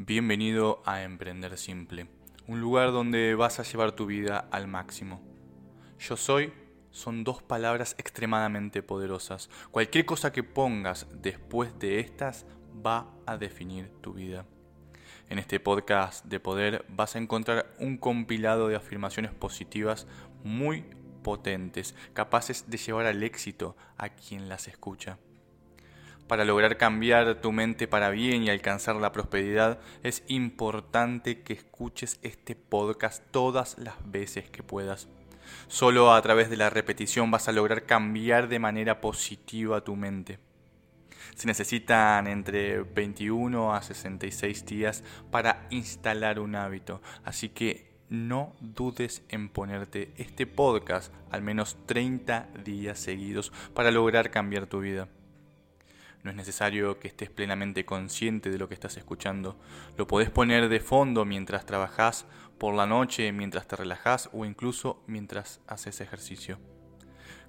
Bienvenido a Emprender Simple, un lugar donde vas a llevar tu vida al máximo. Yo soy son dos palabras extremadamente poderosas. Cualquier cosa que pongas después de estas va a definir tu vida. En este podcast de poder vas a encontrar un compilado de afirmaciones positivas muy potentes, capaces de llevar al éxito a quien las escucha. Para lograr cambiar tu mente para bien y alcanzar la prosperidad, es importante que escuches este podcast todas las veces que puedas. Solo a través de la repetición vas a lograr cambiar de manera positiva tu mente. Se necesitan entre 21 a 66 días para instalar un hábito, así que no dudes en ponerte este podcast al menos 30 días seguidos para lograr cambiar tu vida. No es necesario que estés plenamente consciente de lo que estás escuchando. Lo podés poner de fondo mientras trabajás, por la noche, mientras te relajás o incluso mientras haces ejercicio.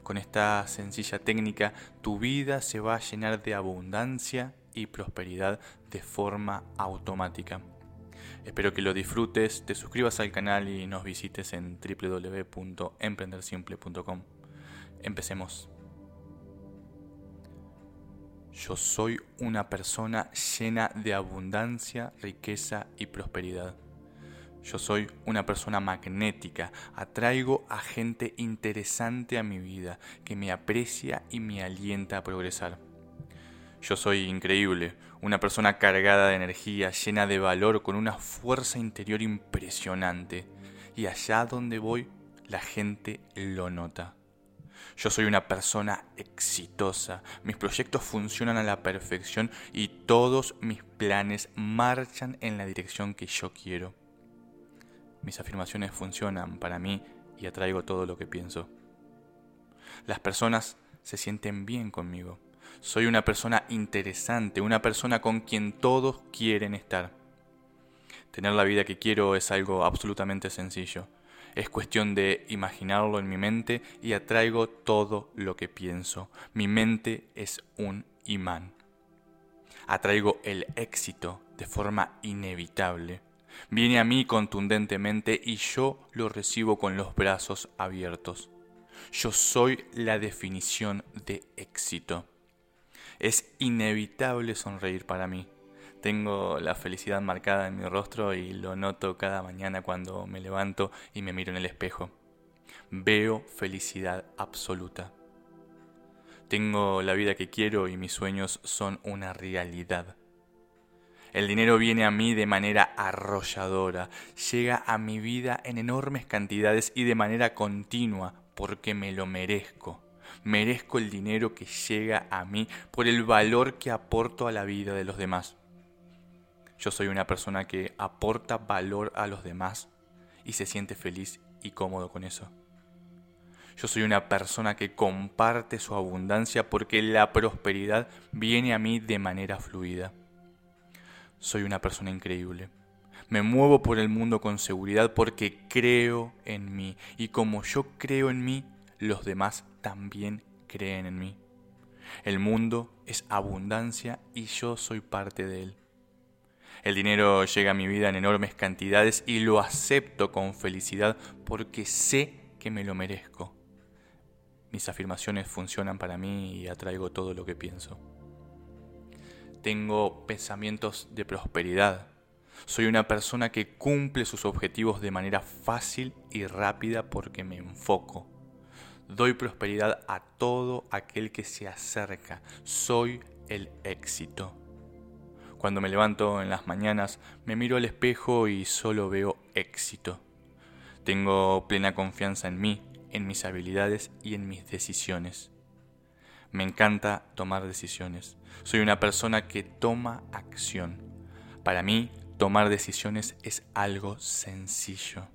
Con esta sencilla técnica, tu vida se va a llenar de abundancia y prosperidad de forma automática. Espero que lo disfrutes, te suscribas al canal y nos visites en www.emprendersimple.com. Empecemos. Yo soy una persona llena de abundancia, riqueza y prosperidad. Yo soy una persona magnética, atraigo a gente interesante a mi vida, que me aprecia y me alienta a progresar. Yo soy increíble, una persona cargada de energía, llena de valor, con una fuerza interior impresionante. Y allá donde voy, la gente lo nota. Yo soy una persona exitosa, mis proyectos funcionan a la perfección y todos mis planes marchan en la dirección que yo quiero. Mis afirmaciones funcionan para mí y atraigo todo lo que pienso. Las personas se sienten bien conmigo. Soy una persona interesante, una persona con quien todos quieren estar. Tener la vida que quiero es algo absolutamente sencillo es cuestión de imaginarlo en mi mente y atraigo todo lo que pienso. Mi mente es un imán. Atraigo el éxito de forma inevitable. Viene a mí contundentemente y yo lo recibo con los brazos abiertos. Yo soy la definición de éxito. Es inevitable sonreír para mí. Tengo la felicidad marcada en mi rostro y lo noto cada mañana cuando me levanto y me miro en el espejo. Veo felicidad absoluta. Tengo la vida que quiero y mis sueños son una realidad. El dinero viene a mí de manera arrolladora, llega a mi vida en enormes cantidades y de manera continua porque me lo merezco. Merezco el dinero que llega a mí por el valor que aporto a la vida de los demás. Yo soy una persona que aporta valor a los demás y se siente feliz y cómodo con eso. Yo soy una persona que comparte su abundancia porque la prosperidad viene a mí de manera fluida. Soy una persona increíble. Me muevo por el mundo con seguridad porque creo en mí y como yo creo en mí, los demás también creen en mí. El mundo es abundancia y yo soy parte de él. El dinero llega a mi vida en enormes cantidades y lo acepto con felicidad porque sé que me lo merezco. Mis afirmaciones funcionan para mí y atraigo todo lo que pienso. Tengo pensamientos de prosperidad. Soy una persona que cumple sus objetivos de manera fácil y rápida porque me enfoco. Doy prosperidad a todo aquel que se acerca. Soy el éxito. Cuando me levanto en las mañanas, me miro al espejo y solo veo éxito. Tengo plena confianza en mí, en mis habilidades y en mis decisiones. Me encanta tomar decisiones. Soy una persona que toma acción. Para mí, tomar decisiones es algo sencillo.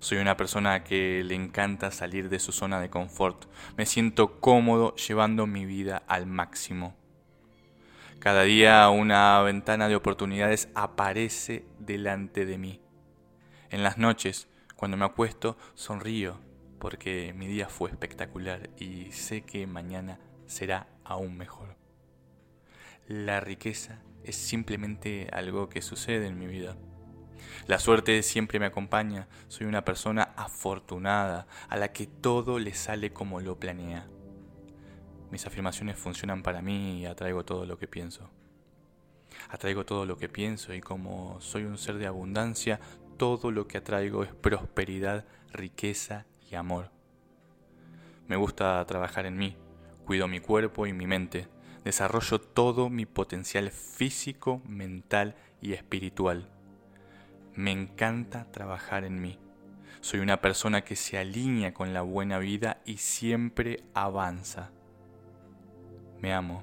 Soy una persona que le encanta salir de su zona de confort. Me siento cómodo llevando mi vida al máximo. Cada día una ventana de oportunidades aparece delante de mí. En las noches, cuando me acuesto, sonrío porque mi día fue espectacular y sé que mañana será aún mejor. La riqueza es simplemente algo que sucede en mi vida. La suerte siempre me acompaña, soy una persona afortunada, a la que todo le sale como lo planea. Mis afirmaciones funcionan para mí y atraigo todo lo que pienso. Atraigo todo lo que pienso y como soy un ser de abundancia, todo lo que atraigo es prosperidad, riqueza y amor. Me gusta trabajar en mí, cuido mi cuerpo y mi mente, desarrollo todo mi potencial físico, mental y espiritual. Me encanta trabajar en mí. Soy una persona que se alinea con la buena vida y siempre avanza. Me amo.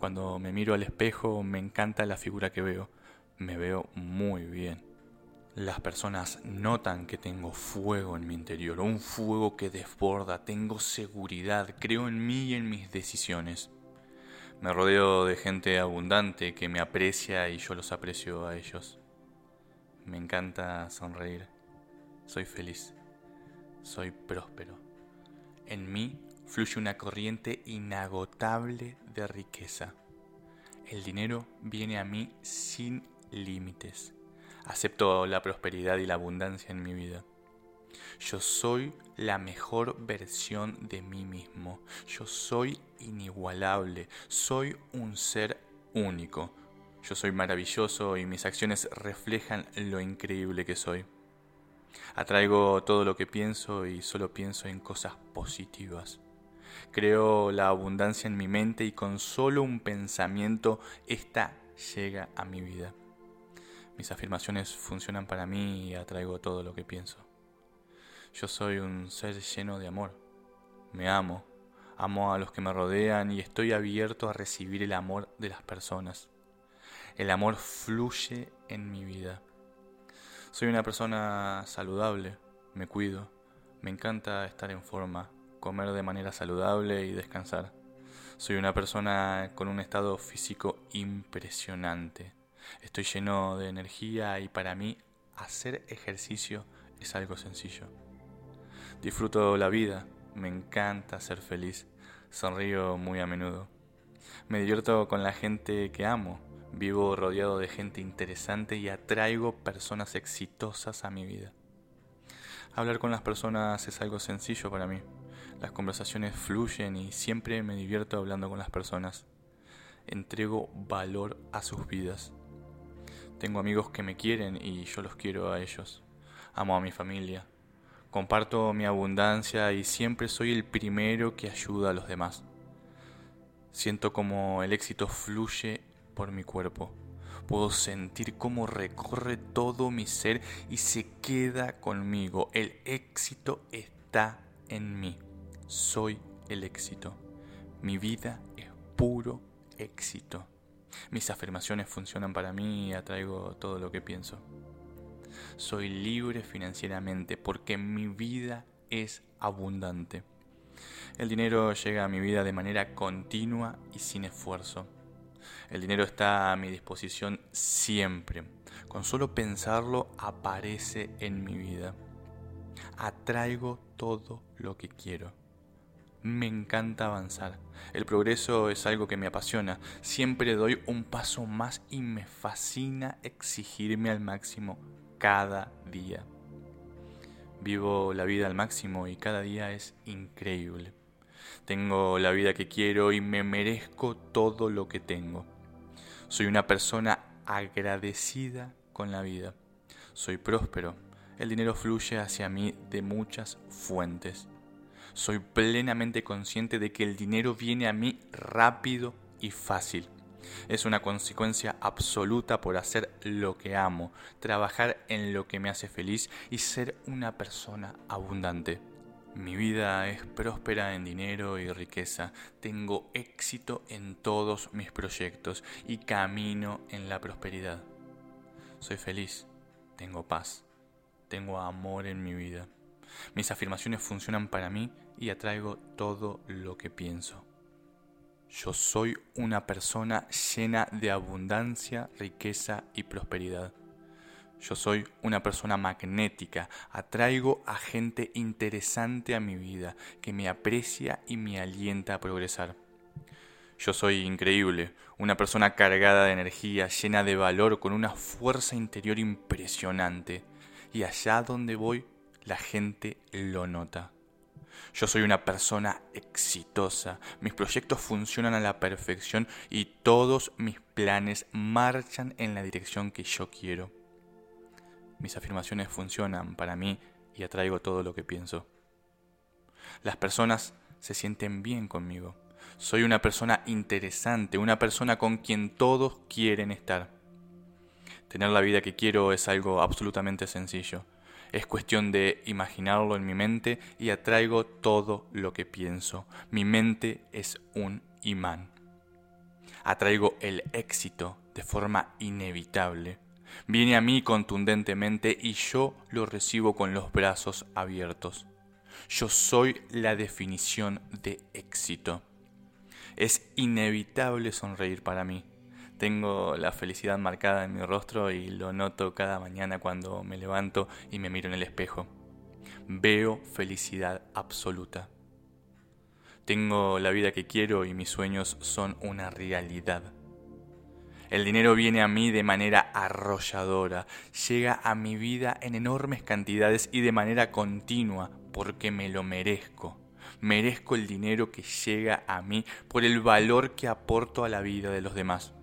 Cuando me miro al espejo me encanta la figura que veo. Me veo muy bien. Las personas notan que tengo fuego en mi interior, un fuego que desborda, tengo seguridad, creo en mí y en mis decisiones. Me rodeo de gente abundante que me aprecia y yo los aprecio a ellos. Me encanta sonreír. Soy feliz. Soy próspero. En mí fluye una corriente inagotable de riqueza. El dinero viene a mí sin límites. Acepto la prosperidad y la abundancia en mi vida. Yo soy la mejor versión de mí mismo. Yo soy inigualable. Soy un ser único. Yo soy maravilloso y mis acciones reflejan lo increíble que soy. Atraigo todo lo que pienso y solo pienso en cosas positivas. Creo la abundancia en mi mente y con solo un pensamiento esta llega a mi vida. Mis afirmaciones funcionan para mí y atraigo todo lo que pienso. Yo soy un ser lleno de amor. Me amo, amo a los que me rodean y estoy abierto a recibir el amor de las personas. El amor fluye en mi vida. Soy una persona saludable, me cuido, me encanta estar en forma, comer de manera saludable y descansar. Soy una persona con un estado físico impresionante. Estoy lleno de energía y para mí hacer ejercicio es algo sencillo. Disfruto la vida, me encanta ser feliz, sonrío muy a menudo. Me divierto con la gente que amo, vivo rodeado de gente interesante y atraigo personas exitosas a mi vida. Hablar con las personas es algo sencillo para mí. Las conversaciones fluyen y siempre me divierto hablando con las personas. Entrego valor a sus vidas. Tengo amigos que me quieren y yo los quiero a ellos. Amo a mi familia, Comparto mi abundancia y siempre soy el primero que ayuda a los demás. Siento como el éxito fluye por mi cuerpo. Puedo sentir cómo recorre todo mi ser y se queda conmigo. El éxito está en mí. Soy el éxito. Mi vida es puro éxito. Mis afirmaciones funcionan para mí y atraigo todo lo que pienso soy libre financieramente porque mi vida es abundante. El dinero llega a mi vida de manera continua y sin esfuerzo. El dinero está a mi disposición siempre. Con solo pensarlo aparece en mi vida. Atraigo todo lo que quiero. Me encanta avanzar. El progreso es algo que me apasiona. Siempre doy un paso más y me fascina exigirme al máximo cada día. Vivo la vida al máximo y cada día es increíble. Tengo la vida que quiero y me merezco todo lo que tengo. Soy una persona agradecida con la vida. Soy próspero. El dinero fluye hacia mí de muchas fuentes. Soy plenamente consciente de que el dinero viene a mí rápido y fácil. Es una consecuencia absoluta por hacer lo que amo, trabajar en lo que me hace feliz y ser una persona abundante. Mi vida es próspera en dinero y riqueza. Tengo éxito en todos mis proyectos y camino en la prosperidad. Soy feliz, tengo paz, tengo amor en mi vida. Mis afirmaciones funcionan para mí y atraigo todo lo que pienso. Yo soy una persona llena de abundancia, riqueza y prosperidad. Yo soy una persona magnética, atraigo a gente interesante a mi vida, que me aprecia y me alienta a progresar. Yo soy increíble, una persona cargada de energía, llena de valor, con una fuerza interior impresionante. Y allá donde voy, la gente lo nota. Yo soy una persona exitosa, mis proyectos funcionan a la perfección y todos mis planes marchan en la dirección que yo quiero. Mis afirmaciones funcionan para mí y atraigo todo lo que pienso. Las personas se sienten bien conmigo. Soy una persona interesante, una persona con quien todos quieren estar. Tener la vida que quiero es algo absolutamente sencillo. Es cuestión de imaginarlo en mi mente y atraigo todo lo que pienso. Mi mente es un imán. Atraigo el éxito de forma inevitable. Viene a mí contundentemente y yo lo recibo con los brazos abiertos. Yo soy la definición de éxito. Es inevitable sonreír para mí. Tengo la felicidad marcada en mi rostro y lo noto cada mañana cuando me levanto y me miro en el espejo. Veo felicidad absoluta. Tengo la vida que quiero y mis sueños son una realidad. El dinero viene a mí de manera arrolladora, llega a mi vida en enormes cantidades y de manera continua porque me lo merezco. Merezco el dinero que llega a mí por el valor que aporto a la vida de los demás.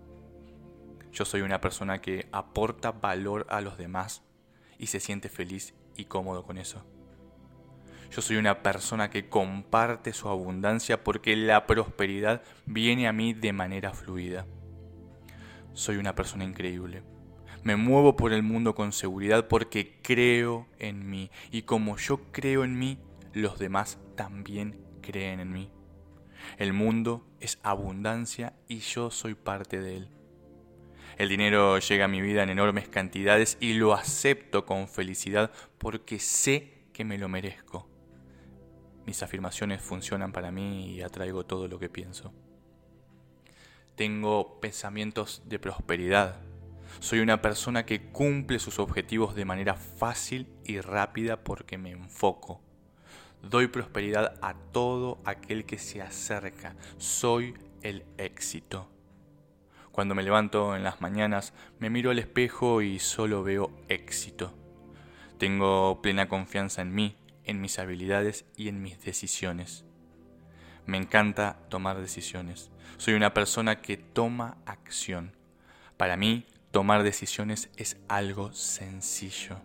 Yo soy una persona que aporta valor a los demás y se siente feliz y cómodo con eso. Yo soy una persona que comparte su abundancia porque la prosperidad viene a mí de manera fluida. Soy una persona increíble. Me muevo por el mundo con seguridad porque creo en mí y como yo creo en mí, los demás también creen en mí. El mundo es abundancia y yo soy parte de él. El dinero llega a mi vida en enormes cantidades y lo acepto con felicidad porque sé que me lo merezco. Mis afirmaciones funcionan para mí y atraigo todo lo que pienso. Tengo pensamientos de prosperidad. Soy una persona que cumple sus objetivos de manera fácil y rápida porque me enfoco. Doy prosperidad a todo aquel que se acerca. Soy el éxito. Cuando me levanto en las mañanas, me miro al espejo y solo veo éxito. Tengo plena confianza en mí, en mis habilidades y en mis decisiones. Me encanta tomar decisiones. Soy una persona que toma acción. Para mí, tomar decisiones es algo sencillo.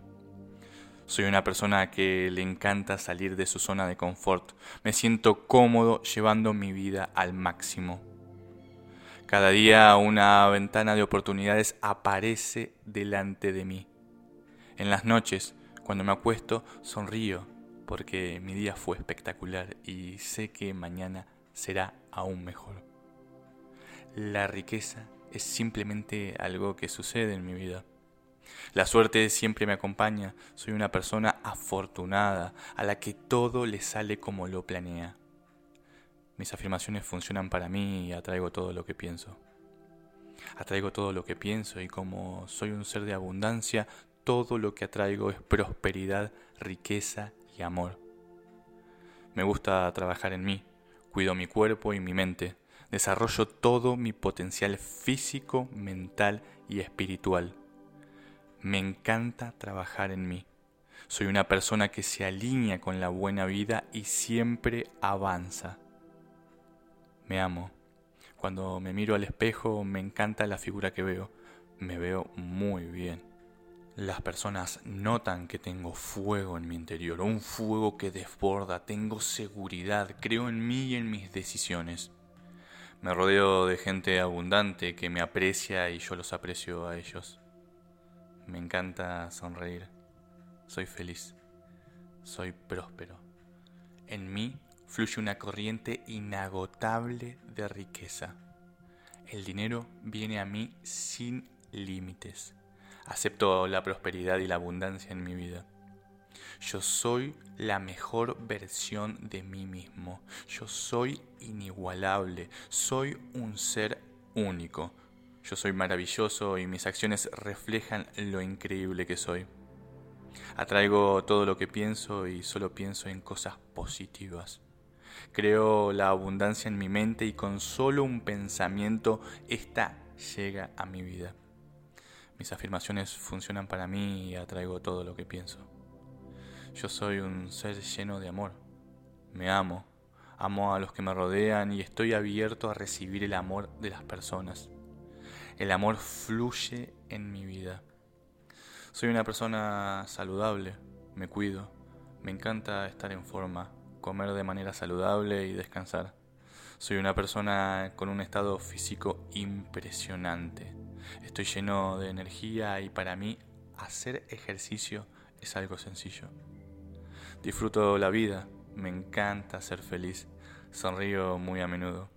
Soy una persona que le encanta salir de su zona de confort. Me siento cómodo llevando mi vida al máximo. Cada día una ventana de oportunidades aparece delante de mí. En las noches, cuando me acuesto, sonrío porque mi día fue espectacular y sé que mañana será aún mejor. La riqueza es simplemente algo que sucede en mi vida. La suerte siempre me acompaña, soy una persona afortunada a la que todo le sale como lo planea. Mis afirmaciones funcionan para mí y atraigo todo lo que pienso. Atraigo todo lo que pienso y como soy un ser de abundancia, todo lo que atraigo es prosperidad, riqueza y amor. Me gusta trabajar en mí, cuido mi cuerpo y mi mente, desarrollo todo mi potencial físico, mental y espiritual. Me encanta trabajar en mí. Soy una persona que se alinea con la buena vida y siempre avanza. Me amo. Cuando me miro al espejo me encanta la figura que veo. Me veo muy bien. Las personas notan que tengo fuego en mi interior, un fuego que desborda, tengo seguridad, creo en mí y en mis decisiones. Me rodeo de gente abundante que me aprecia y yo los aprecio a ellos. Me encanta sonreír. Soy feliz. Soy próspero. En mí fluye una corriente inagotable de riqueza. El dinero viene a mí sin límites. Acepto la prosperidad y la abundancia en mi vida. Yo soy la mejor versión de mí mismo. Yo soy inigualable. Soy un ser único. Yo soy maravilloso y mis acciones reflejan lo increíble que soy. Atraigo todo lo que pienso y solo pienso en cosas positivas. Creo la abundancia en mi mente y con solo un pensamiento esta llega a mi vida. Mis afirmaciones funcionan para mí y atraigo todo lo que pienso. Yo soy un ser lleno de amor. Me amo, amo a los que me rodean y estoy abierto a recibir el amor de las personas. El amor fluye en mi vida. Soy una persona saludable, me cuido, me encanta estar en forma, comer de manera saludable y descansar. Soy una persona con un estado físico impresionante. Estoy lleno de energía y para mí hacer ejercicio es algo sencillo. Disfruto la vida, me encanta ser feliz, sonrío muy a menudo.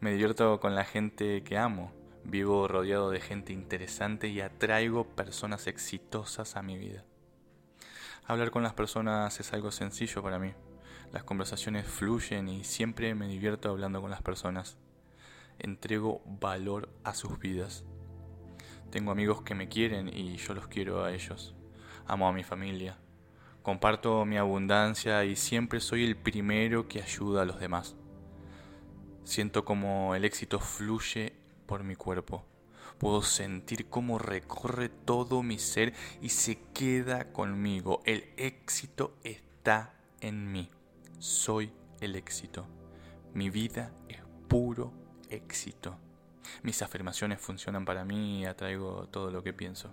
Me divierto con la gente que amo, vivo rodeado de gente interesante y atraigo personas exitosas a mi vida. Hablar con las personas es algo sencillo para mí. Las conversaciones fluyen y siempre me divierto hablando con las personas. Entrego valor a sus vidas. Tengo amigos que me quieren y yo los quiero a ellos. Amo a mi familia. Comparto mi abundancia y siempre soy el primero que ayuda a los demás. Siento como el éxito fluye por mi cuerpo. Puedo sentir cómo recorre todo mi ser y se queda conmigo. El éxito está en mí soy el éxito. Mi vida es puro éxito. Mis afirmaciones funcionan para mí y atraigo todo lo que pienso.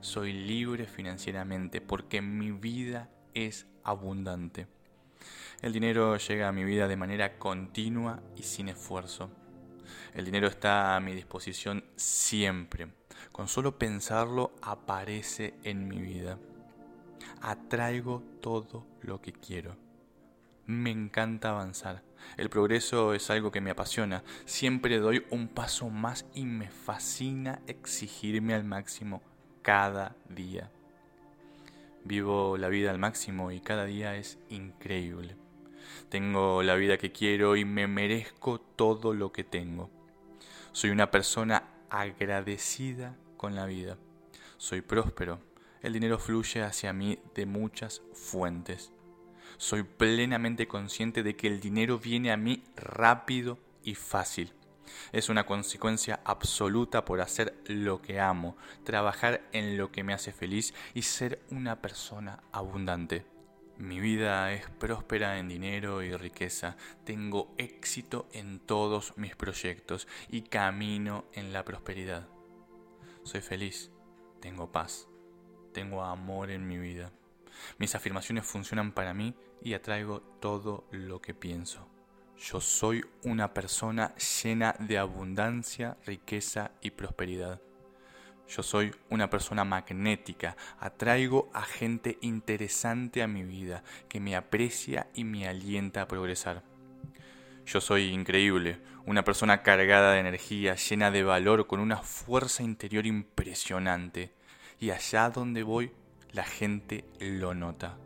Soy libre financieramente porque mi vida es abundante. El dinero llega a mi vida de manera continua y sin esfuerzo. El dinero está a mi disposición siempre. Con solo pensarlo aparece en mi vida. Atraigo todo lo que quiero. Me encanta avanzar. El progreso es algo que me apasiona. Siempre doy un paso más y me fascina exigirme al máximo cada día. Vivo la vida al máximo y cada día es increíble. Tengo la vida que quiero y me merezco todo lo que tengo. Soy una persona agradecida con la vida. Soy próspero. El dinero fluye hacia mí de muchas fuentes. Soy plenamente consciente de que el dinero viene a mí rápido y fácil. Es una consecuencia absoluta por hacer lo que amo, trabajar en lo que me hace feliz y ser una persona abundante. Mi vida es próspera en dinero y riqueza. Tengo éxito en todos mis proyectos y camino en la prosperidad. Soy feliz, tengo paz, tengo amor en mi vida. Mis afirmaciones funcionan para mí y atraigo todo lo que pienso. Yo soy una persona llena de abundancia, riqueza y prosperidad. Yo soy una persona magnética, atraigo a gente interesante a mi vida, que me aprecia y me alienta a progresar. Yo soy increíble, una persona cargada de energía, llena de valor, con una fuerza interior impresionante. Y allá donde voy, la gente lo nota.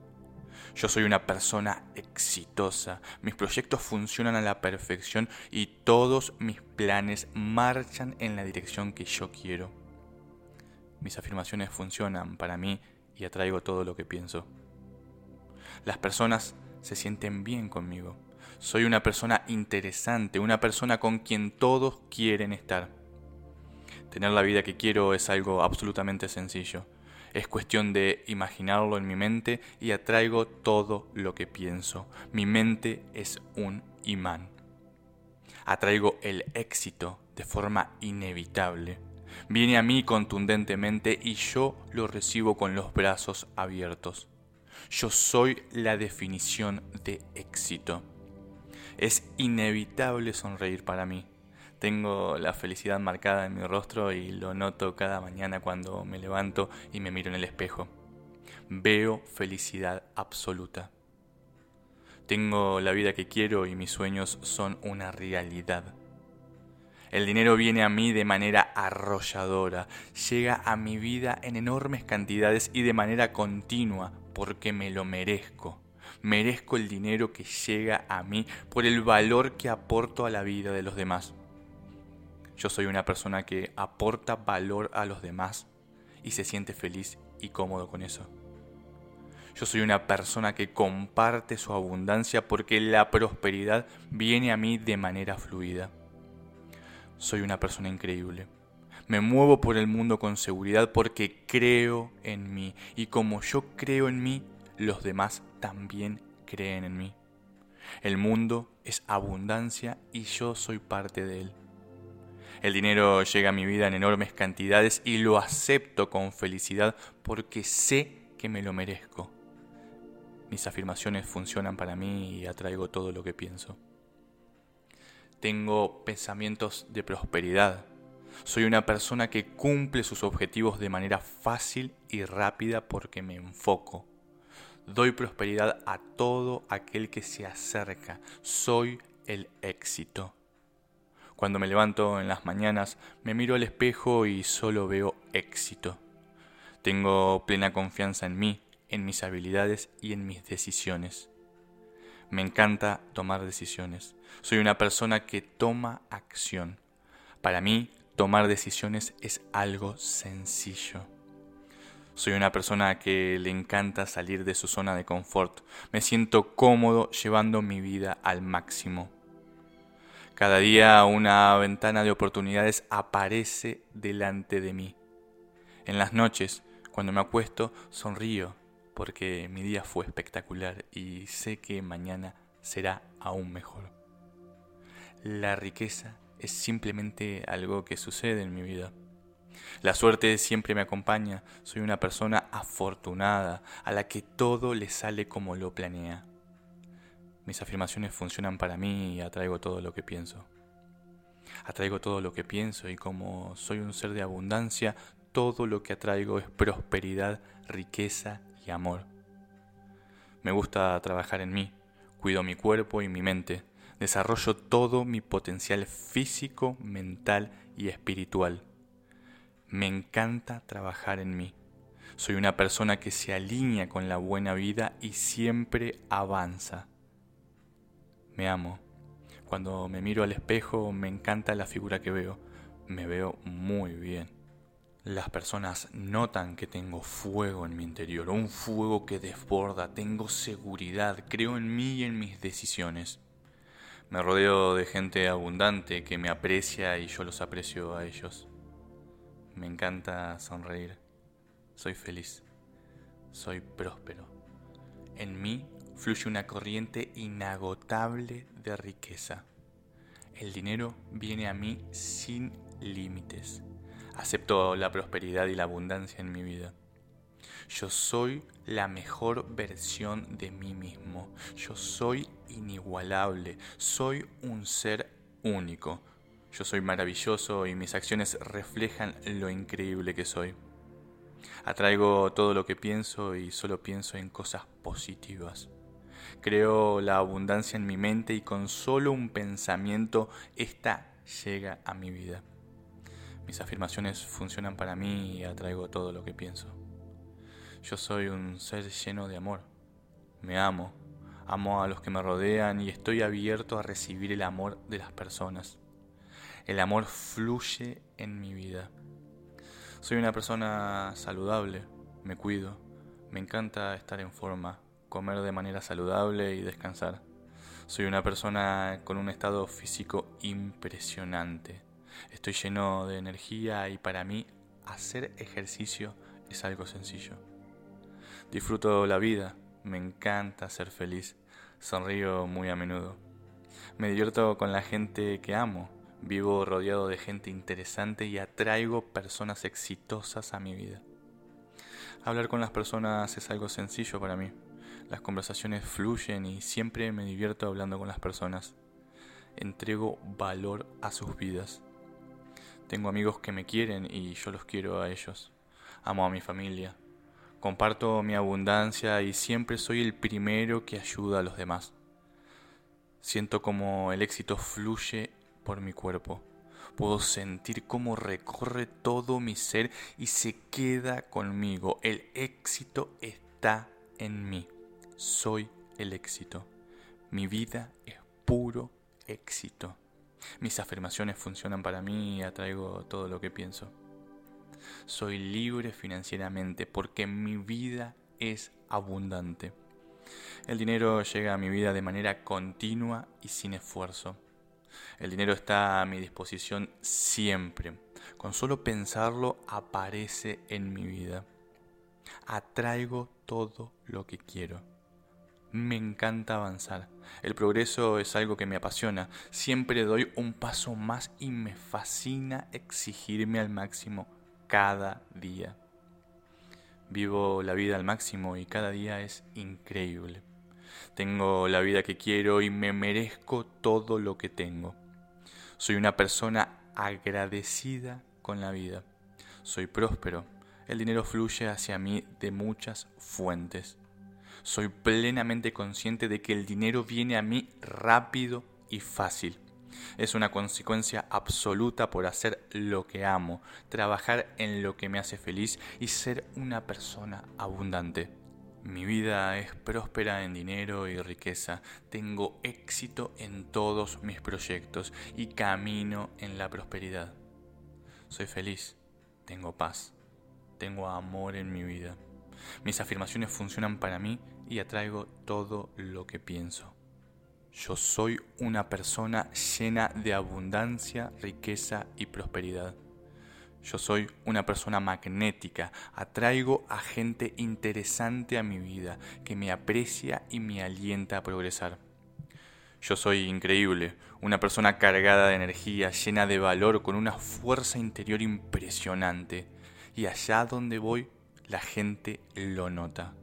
Yo soy una persona exitosa, mis proyectos funcionan a la perfección y todos mis planes marchan en la dirección que yo quiero. Mis afirmaciones funcionan para mí y atraigo todo lo que pienso. Las personas se sienten bien conmigo. Soy una persona interesante, una persona con quien todos quieren estar. Tener la vida que quiero es algo absolutamente sencillo es cuestión de imaginarlo en mi mente y atraigo todo lo que pienso. Mi mente es un imán. Atraigo el éxito de forma inevitable. Viene a mí contundentemente y yo lo recibo con los brazos abiertos. Yo soy la definición de éxito. Es inevitable sonreír para mí. Tengo la felicidad marcada en mi rostro y lo noto cada mañana cuando me levanto y me miro en el espejo. Veo felicidad absoluta. Tengo la vida que quiero y mis sueños son una realidad. El dinero viene a mí de manera arrolladora, llega a mi vida en enormes cantidades y de manera continua porque me lo merezco. Merezco el dinero que llega a mí por el valor que aporto a la vida de los demás. Yo soy una persona que aporta valor a los demás y se siente feliz y cómodo con eso. Yo soy una persona que comparte su abundancia porque la prosperidad viene a mí de manera fluida. Soy una persona increíble. Me muevo por el mundo con seguridad porque creo en mí. Y como yo creo en mí, los demás también creen en mí. El mundo es abundancia y yo soy parte de él. El dinero llega a mi vida en enormes cantidades y lo acepto con felicidad porque sé que me lo merezco. Mis afirmaciones funcionan para mí y atraigo todo lo que pienso. Tengo pensamientos de prosperidad. Soy una persona que cumple sus objetivos de manera fácil y rápida porque me enfoco. Doy prosperidad a todo aquel que se acerca. Soy el éxito. Cuando me levanto en las mañanas, me miro al espejo y solo veo éxito. Tengo plena confianza en mí, en mis habilidades y en mis decisiones. Me encanta tomar decisiones. Soy una persona que toma acción. Para mí, tomar decisiones es algo sencillo. Soy una persona que le encanta salir de su zona de confort. Me siento cómodo llevando mi vida al máximo. Cada día una ventana de oportunidades aparece delante de mí. En las noches, cuando me acuesto, sonrío porque mi día fue espectacular y sé que mañana será aún mejor. La riqueza es simplemente algo que sucede en mi vida. La suerte siempre me acompaña, soy una persona afortunada, a la que todo le sale como lo planea. Mis afirmaciones funcionan para mí y atraigo todo lo que pienso. Atraigo todo lo que pienso y como soy un ser de abundancia, todo lo que atraigo es prosperidad, riqueza y amor. Me gusta trabajar en mí, cuido mi cuerpo y mi mente, desarrollo todo mi potencial físico, mental y espiritual. Me encanta trabajar en mí. Soy una persona que se alinea con la buena vida y siempre avanza. Me amo. Cuando me miro al espejo me encanta la figura que veo. Me veo muy bien. Las personas notan que tengo fuego en mi interior, un fuego que desborda, tengo seguridad, creo en mí y en mis decisiones. Me rodeo de gente abundante que me aprecia y yo los aprecio a ellos. Me encanta sonreír. Soy feliz. Soy próspero. En mí fluye una corriente inagotable de riqueza. El dinero viene a mí sin límites. Acepto la prosperidad y la abundancia en mi vida. Yo soy la mejor versión de mí mismo. Yo soy inigualable. Soy un ser único. Yo soy maravilloso y mis acciones reflejan lo increíble que soy. Atraigo todo lo que pienso y solo pienso en cosas positivas. Creo la abundancia en mi mente y con solo un pensamiento esta llega a mi vida. Mis afirmaciones funcionan para mí y atraigo todo lo que pienso. Yo soy un ser lleno de amor. Me amo, amo a los que me rodean y estoy abierto a recibir el amor de las personas. El amor fluye en mi vida. Soy una persona saludable, me cuido, me encanta estar en forma, comer de manera saludable y descansar. Soy una persona con un estado físico impresionante. Estoy lleno de energía y para mí hacer ejercicio es algo sencillo. Disfruto la vida, me encanta ser feliz, sonrío muy a menudo. Me divierto con la gente que amo, vivo rodeado de gente interesante y atraigo personas exitosas a mi vida. Hablar con las personas es algo sencillo para mí. Las conversaciones fluyen y siempre me divierto hablando con las personas. Entrego valor a sus vidas. Tengo amigos que me quieren y yo los quiero a ellos. Amo a mi familia. Comparto mi abundancia y siempre soy el primero que ayuda a los demás. Siento como el éxito fluye por mi cuerpo. Puedo sentir cómo recorre todo mi ser y se queda conmigo. El éxito está en mí. Soy el éxito. Mi vida es puro éxito. Mis afirmaciones funcionan para mí y atraigo todo lo que pienso. Soy libre financieramente porque mi vida es abundante. El dinero llega a mi vida de manera continua y sin esfuerzo. El dinero está a mi disposición siempre. Con solo pensarlo aparece en mi vida. Atraigo todo lo que quiero. Me encanta avanzar. El progreso es algo que me apasiona. Siempre doy un paso más y me fascina exigirme al máximo cada día. Vivo la vida al máximo y cada día es increíble. Tengo la vida que quiero y me merezco todo lo que tengo. Soy una persona agradecida con la vida. Soy próspero. El dinero fluye hacia mí de muchas fuentes. Soy plenamente consciente de que el dinero viene a mí rápido y fácil. Es una consecuencia absoluta por hacer lo que amo, trabajar en lo que me hace feliz y ser una persona abundante. Mi vida es próspera en dinero y riqueza. Tengo éxito en todos mis proyectos y camino en la prosperidad. Soy feliz, tengo paz, tengo amor en mi vida. Mis afirmaciones funcionan para mí y atraigo todo lo que pienso. Yo soy una persona llena de abundancia, riqueza y prosperidad. Yo soy una persona magnética, atraigo a gente interesante a mi vida, que me aprecia y me alienta a progresar. Yo soy increíble, una persona cargada de energía, llena de valor, con una fuerza interior impresionante. Y allá donde voy, la gente lo nota.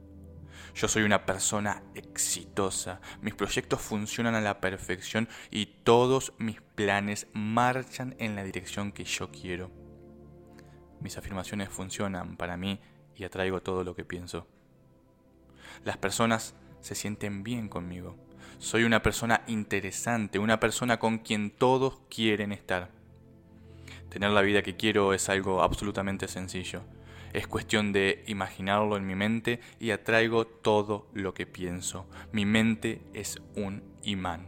Yo soy una persona exitosa, mis proyectos funcionan a la perfección y todos mis planes marchan en la dirección que yo quiero. Mis afirmaciones funcionan para mí y atraigo todo lo que pienso. Las personas se sienten bien conmigo. Soy una persona interesante, una persona con quien todos quieren estar. Tener la vida que quiero es algo absolutamente sencillo. Es cuestión de imaginarlo en mi mente y atraigo todo lo que pienso. Mi mente es un imán.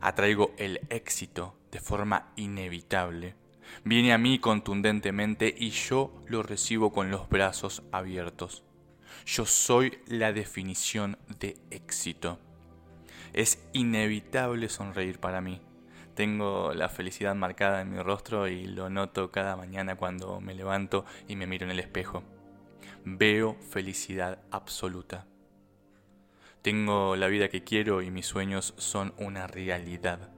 Atraigo el éxito de forma inevitable. Viene a mí contundentemente y yo lo recibo con los brazos abiertos. Yo soy la definición de éxito. Es inevitable sonreír para mí. Tengo la felicidad marcada en mi rostro y lo noto cada mañana cuando me levanto y me miro en el espejo. Veo felicidad absoluta. Tengo la vida que quiero y mis sueños son una realidad.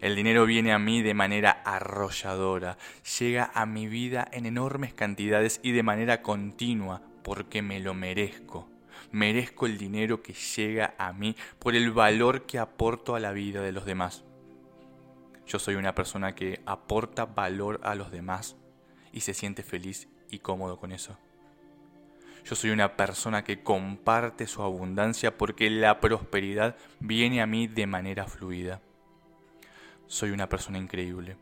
El dinero viene a mí de manera arrolladora, llega a mi vida en enormes cantidades y de manera continua porque me lo merezco. Merezco el dinero que llega a mí por el valor que aporto a la vida de los demás. Yo soy una persona que aporta valor a los demás y se siente feliz y cómodo con eso. Yo soy una persona que comparte su abundancia porque la prosperidad viene a mí de manera fluida. Soy una persona increíble.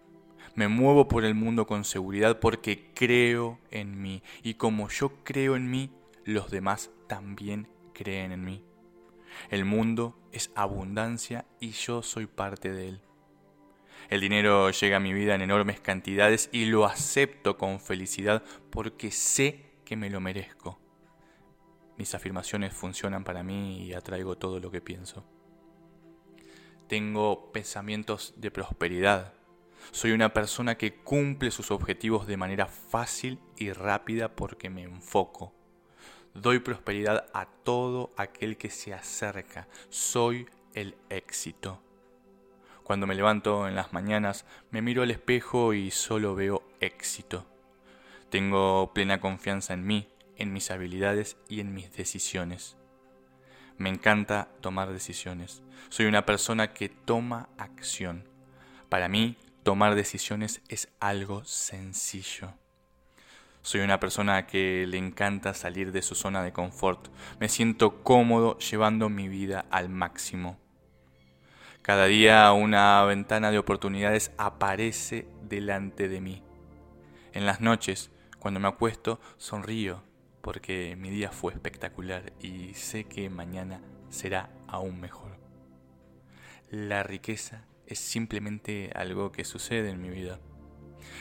Me muevo por el mundo con seguridad porque creo en mí y como yo creo en mí, los demás también creen en mí. El mundo es abundancia y yo soy parte de él. El dinero llega a mi vida en enormes cantidades y lo acepto con felicidad porque sé que me lo merezco. Mis afirmaciones funcionan para mí y atraigo todo lo que pienso. Tengo pensamientos de prosperidad. Soy una persona que cumple sus objetivos de manera fácil y rápida porque me enfoco. Doy prosperidad a todo aquel que se acerca. Soy el éxito. Cuando me levanto en las mañanas, me miro al espejo y solo veo éxito. Tengo plena confianza en mí, en mis habilidades y en mis decisiones. Me encanta tomar decisiones. Soy una persona que toma acción. Para mí, tomar decisiones es algo sencillo. Soy una persona que le encanta salir de su zona de confort. Me siento cómodo llevando mi vida al máximo. Cada día una ventana de oportunidades aparece delante de mí. En las noches, cuando me acuesto, sonrío porque mi día fue espectacular y sé que mañana será aún mejor. La riqueza es simplemente algo que sucede en mi vida.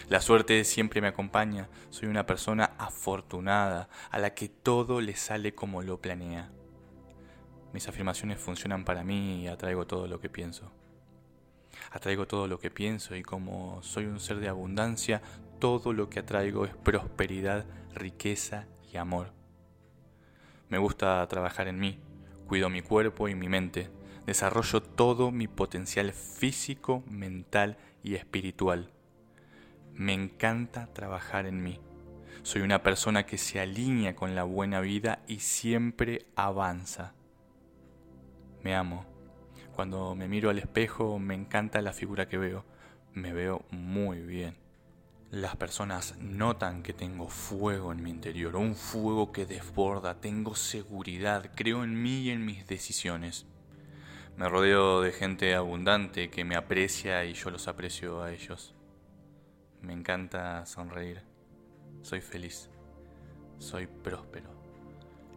La suerte siempre me acompaña, soy una persona afortunada, a la que todo le sale como lo planea. Mis afirmaciones funcionan para mí y atraigo todo lo que pienso. Atraigo todo lo que pienso y como soy un ser de abundancia, todo lo que atraigo es prosperidad, riqueza y amor. Me gusta trabajar en mí, cuido mi cuerpo y mi mente, desarrollo todo mi potencial físico, mental y espiritual. Me encanta trabajar en mí. Soy una persona que se alinea con la buena vida y siempre avanza. Me amo. Cuando me miro al espejo me encanta la figura que veo. Me veo muy bien. Las personas notan que tengo fuego en mi interior, un fuego que desborda, tengo seguridad, creo en mí y en mis decisiones. Me rodeo de gente abundante que me aprecia y yo los aprecio a ellos. Me encanta sonreír. Soy feliz. Soy próspero.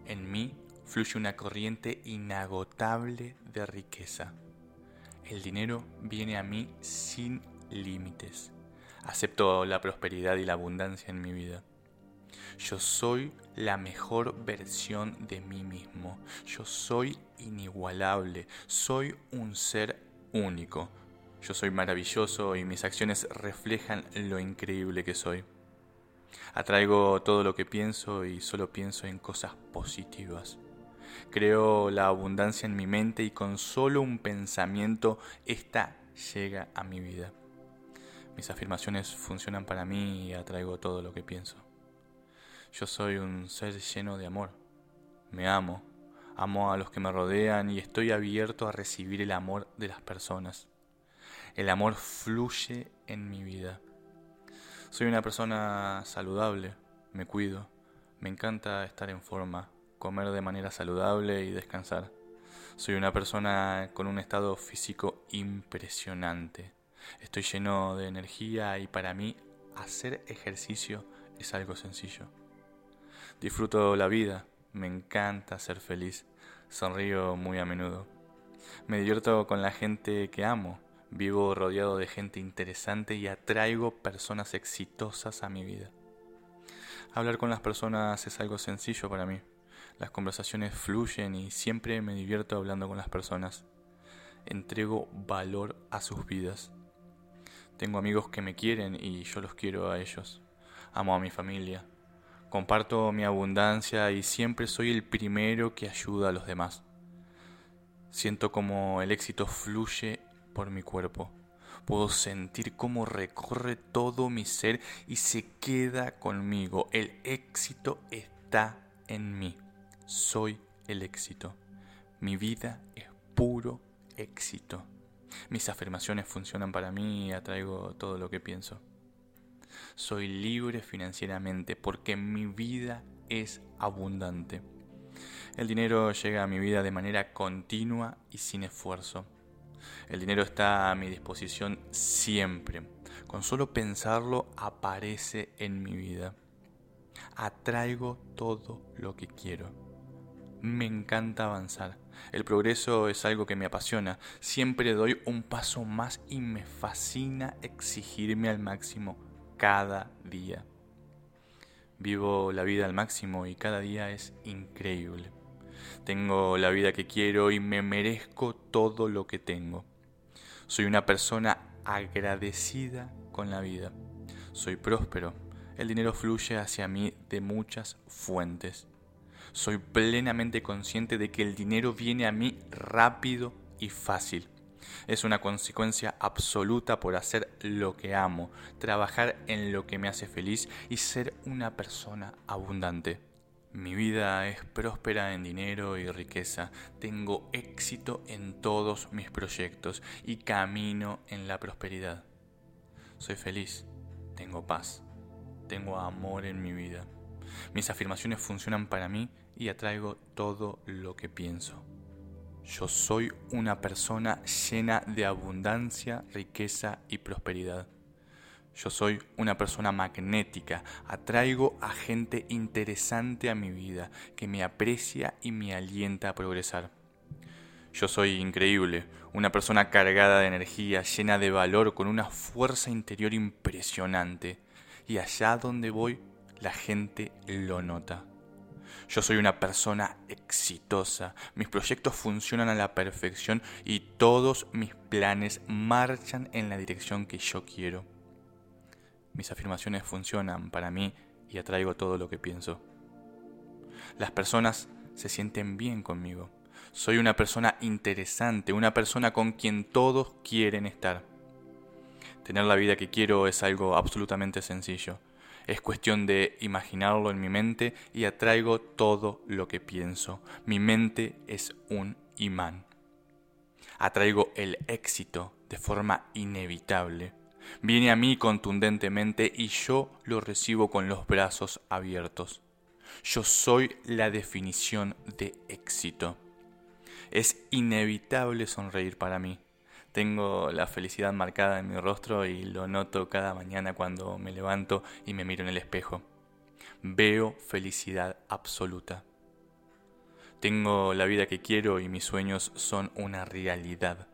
En mí fluye una corriente inagotable de riqueza. El dinero viene a mí sin límites. Acepto la prosperidad y la abundancia en mi vida. Yo soy la mejor versión de mí mismo. Yo soy inigualable. Soy un ser único. Yo soy maravilloso y mis acciones reflejan lo increíble que soy. Atraigo todo lo que pienso y solo pienso en cosas positivas. Creo la abundancia en mi mente y con solo un pensamiento esta llega a mi vida. Mis afirmaciones funcionan para mí y atraigo todo lo que pienso. Yo soy un ser lleno de amor. Me amo, amo a los que me rodean y estoy abierto a recibir el amor de las personas. El amor fluye en mi vida. Soy una persona saludable, me cuido, me encanta estar en forma, comer de manera saludable y descansar. Soy una persona con un estado físico impresionante. Estoy lleno de energía y para mí hacer ejercicio es algo sencillo. Disfruto la vida, me encanta ser feliz, sonrío muy a menudo. Me divierto con la gente que amo, vivo rodeado de gente interesante y atraigo personas exitosas a mi vida. Hablar con las personas es algo sencillo para mí. Las conversaciones fluyen y siempre me divierto hablando con las personas. Entrego valor a sus vidas. Tengo amigos que me quieren y yo los quiero a ellos. Amo a mi familia, Comparto mi abundancia y siempre soy el primero que ayuda a los demás. Siento como el éxito fluye por mi cuerpo. Puedo sentir cómo recorre todo mi ser y se queda conmigo. El éxito está en mí. Soy el éxito. Mi vida es puro éxito. Mis afirmaciones funcionan para mí y atraigo todo lo que pienso. Soy libre financieramente porque mi vida es abundante. El dinero llega a mi vida de manera continua y sin esfuerzo. El dinero está a mi disposición siempre. Con solo pensarlo aparece en mi vida. Atraigo todo lo que quiero. Me encanta avanzar. El progreso es algo que me apasiona. Siempre doy un paso más y me fascina exigirme al máximo cada día. Vivo la vida al máximo y cada día es increíble. Tengo la vida que quiero y me merezco todo lo que tengo. Soy una persona agradecida con la vida. Soy próspero. El dinero fluye hacia mí de muchas fuentes. Soy plenamente consciente de que el dinero viene a mí rápido y fácil. Es una consecuencia absoluta por hacer lo que amo, trabajar en lo que me hace feliz y ser una persona abundante. Mi vida es próspera en dinero y riqueza. Tengo éxito en todos mis proyectos y camino en la prosperidad. Soy feliz, tengo paz, tengo amor en mi vida. Mis afirmaciones funcionan para mí y atraigo todo lo que pienso. Yo soy una persona llena de abundancia, riqueza y prosperidad. Yo soy una persona magnética, atraigo a gente interesante a mi vida, que me aprecia y me alienta a progresar. Yo soy increíble, una persona cargada de energía, llena de valor, con una fuerza interior impresionante. Y allá donde voy, la gente lo nota. Yo soy una persona exitosa, mis proyectos funcionan a la perfección y todos mis planes marchan en la dirección que yo quiero. Mis afirmaciones funcionan para mí y atraigo todo lo que pienso. Las personas se sienten bien conmigo. Soy una persona interesante, una persona con quien todos quieren estar. Tener la vida que quiero es algo absolutamente sencillo. Es cuestión de imaginarlo en mi mente y atraigo todo lo que pienso. Mi mente es un imán. Atraigo el éxito de forma inevitable. Viene a mí contundentemente y yo lo recibo con los brazos abiertos. Yo soy la definición de éxito. Es inevitable sonreír para mí. Tengo la felicidad marcada en mi rostro y lo noto cada mañana cuando me levanto y me miro en el espejo. Veo felicidad absoluta. Tengo la vida que quiero y mis sueños son una realidad.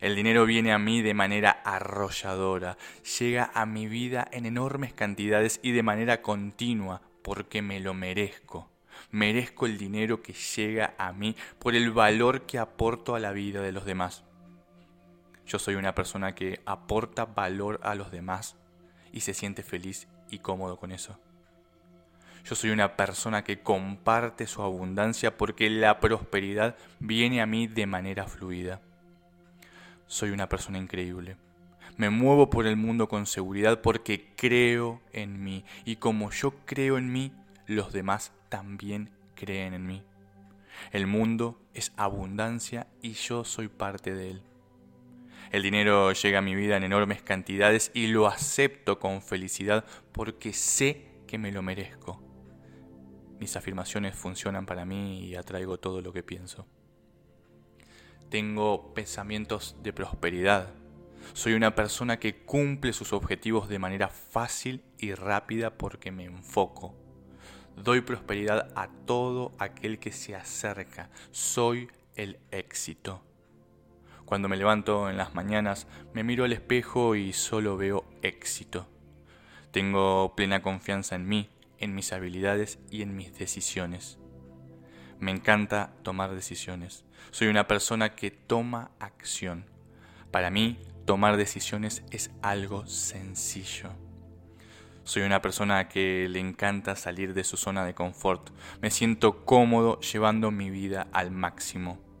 El dinero viene a mí de manera arrolladora, llega a mi vida en enormes cantidades y de manera continua porque me lo merezco. Merezco el dinero que llega a mí por el valor que aporto a la vida de los demás. Yo soy una persona que aporta valor a los demás y se siente feliz y cómodo con eso. Yo soy una persona que comparte su abundancia porque la prosperidad viene a mí de manera fluida. Soy una persona increíble. Me muevo por el mundo con seguridad porque creo en mí y como yo creo en mí, los demás también creen en mí. El mundo es abundancia y yo soy parte de él. El dinero llega a mi vida en enormes cantidades y lo acepto con felicidad porque sé que me lo merezco. Mis afirmaciones funcionan para mí y atraigo todo lo que pienso. Tengo pensamientos de prosperidad. Soy una persona que cumple sus objetivos de manera fácil y rápida porque me enfoco. Doy prosperidad a todo aquel que se acerca. Soy el éxito. Cuando me levanto en las mañanas, me miro al espejo y solo veo éxito. Tengo plena confianza en mí, en mis habilidades y en mis decisiones. Me encanta tomar decisiones. Soy una persona que toma acción. Para mí, tomar decisiones es algo sencillo. Soy una persona que le encanta salir de su zona de confort. Me siento cómodo llevando mi vida al máximo.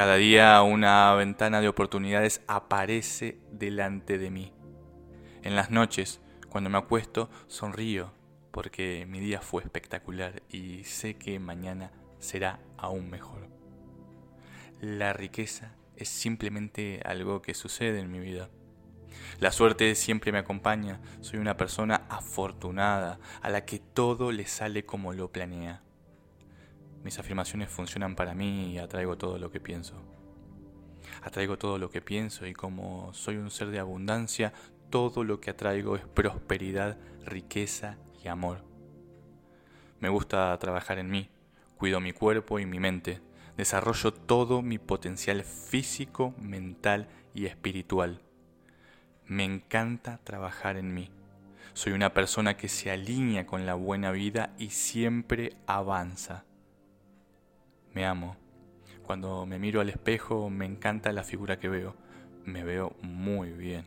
Cada día una ventana de oportunidades aparece delante de mí. En las noches, cuando me acuesto, sonrío porque mi día fue espectacular y sé que mañana será aún mejor. La riqueza es simplemente algo que sucede en mi vida. La suerte siempre me acompaña, soy una persona afortunada a la que todo le sale como lo planea. Mis afirmaciones funcionan para mí y atraigo todo lo que pienso. Atraigo todo lo que pienso y como soy un ser de abundancia, todo lo que atraigo es prosperidad, riqueza y amor. Me gusta trabajar en mí, cuido mi cuerpo y mi mente, desarrollo todo mi potencial físico, mental y espiritual. Me encanta trabajar en mí. Soy una persona que se alinea con la buena vida y siempre avanza. Me amo. Cuando me miro al espejo me encanta la figura que veo. Me veo muy bien.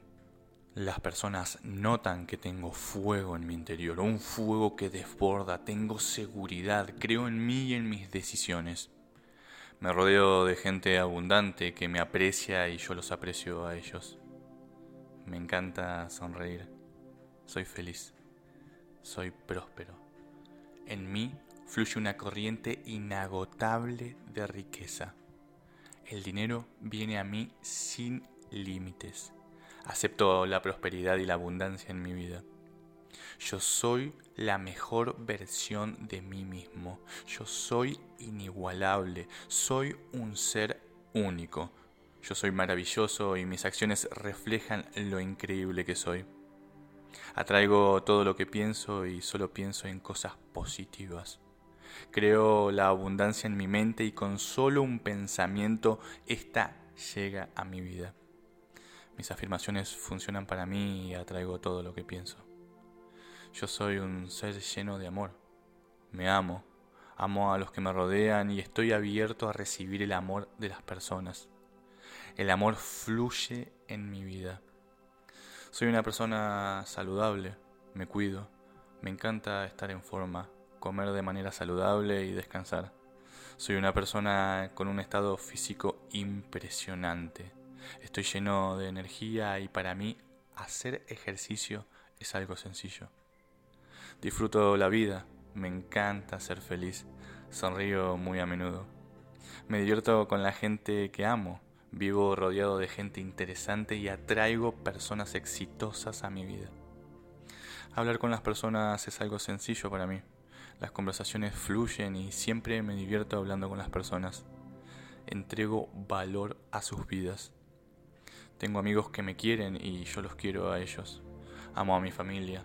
Las personas notan que tengo fuego en mi interior, un fuego que desborda, tengo seguridad, creo en mí y en mis decisiones. Me rodeo de gente abundante que me aprecia y yo los aprecio a ellos. Me encanta sonreír. Soy feliz. Soy próspero. En mí fluye una corriente inagotable de riqueza. El dinero viene a mí sin límites. Acepto la prosperidad y la abundancia en mi vida. Yo soy la mejor versión de mí mismo. Yo soy inigualable. Soy un ser único. Yo soy maravilloso y mis acciones reflejan lo increíble que soy. Atraigo todo lo que pienso y solo pienso en cosas positivas. Creo la abundancia en mi mente y con solo un pensamiento esta llega a mi vida. Mis afirmaciones funcionan para mí y atraigo todo lo que pienso. Yo soy un ser lleno de amor. Me amo, amo a los que me rodean y estoy abierto a recibir el amor de las personas. El amor fluye en mi vida. Soy una persona saludable, me cuido, me encanta estar en forma, comer de manera saludable y descansar. Soy una persona con un estado físico impresionante. Estoy lleno de energía y para mí hacer ejercicio es algo sencillo. Disfruto la vida, me encanta ser feliz, sonrío muy a menudo. Me divierto con la gente que amo, vivo rodeado de gente interesante y atraigo personas exitosas a mi vida. Hablar con las personas es algo sencillo para mí. Las conversaciones fluyen y siempre me divierto hablando con las personas. Entrego valor a sus vidas. Tengo amigos que me quieren y yo los quiero a ellos. Amo a mi familia.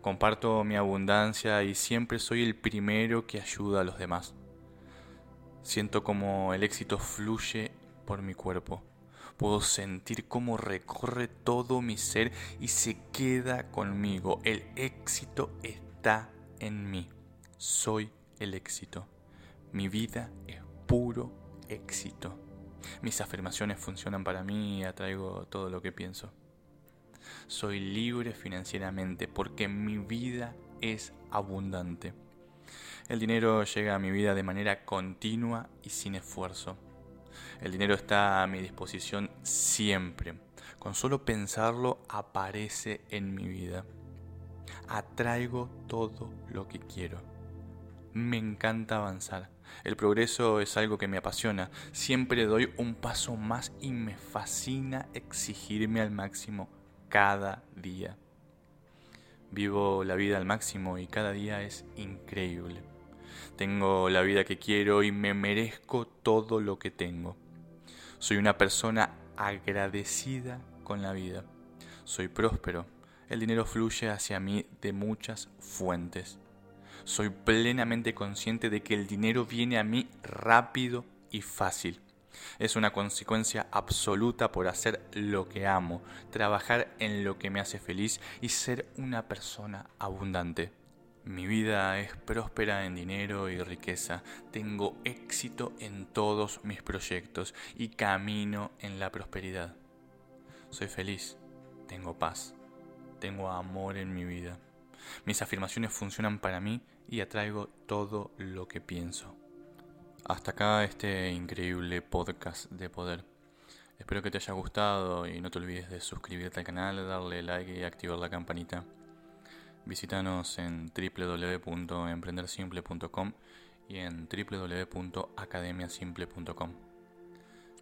Comparto mi abundancia y siempre soy el primero que ayuda a los demás. Siento como el éxito fluye por mi cuerpo. Puedo sentir cómo recorre todo mi ser y se queda conmigo. El éxito está en mí. Soy el éxito. Mi vida es puro éxito. Mis afirmaciones funcionan para mí y atraigo todo lo que pienso. Soy libre financieramente porque mi vida es abundante. El dinero llega a mi vida de manera continua y sin esfuerzo. El dinero está a mi disposición siempre. Con solo pensarlo aparece en mi vida. Atraigo todo lo que quiero. Me encanta avanzar. El progreso es algo que me apasiona. Siempre doy un paso más y me fascina exigirme al máximo cada día. Vivo la vida al máximo y cada día es increíble. Tengo la vida que quiero y me merezco todo lo que tengo. Soy una persona agradecida con la vida. Soy próspero. El dinero fluye hacia mí de muchas fuentes. Soy plenamente consciente de que el dinero viene a mí rápido y fácil. Es una consecuencia absoluta por hacer lo que amo, trabajar en lo que me hace feliz y ser una persona abundante. Mi vida es próspera en dinero y riqueza. Tengo éxito en todos mis proyectos y camino en la prosperidad. Soy feliz, tengo paz, tengo amor en mi vida. Mis afirmaciones funcionan para mí y atraigo todo lo que pienso. Hasta acá este increíble podcast de poder. Espero que te haya gustado y no te olvides de suscribirte al canal, darle like y activar la campanita. Visítanos en www.emprendersimple.com y en www.academiasimple.com.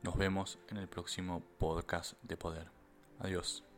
Nos vemos en el próximo podcast de poder. Adiós.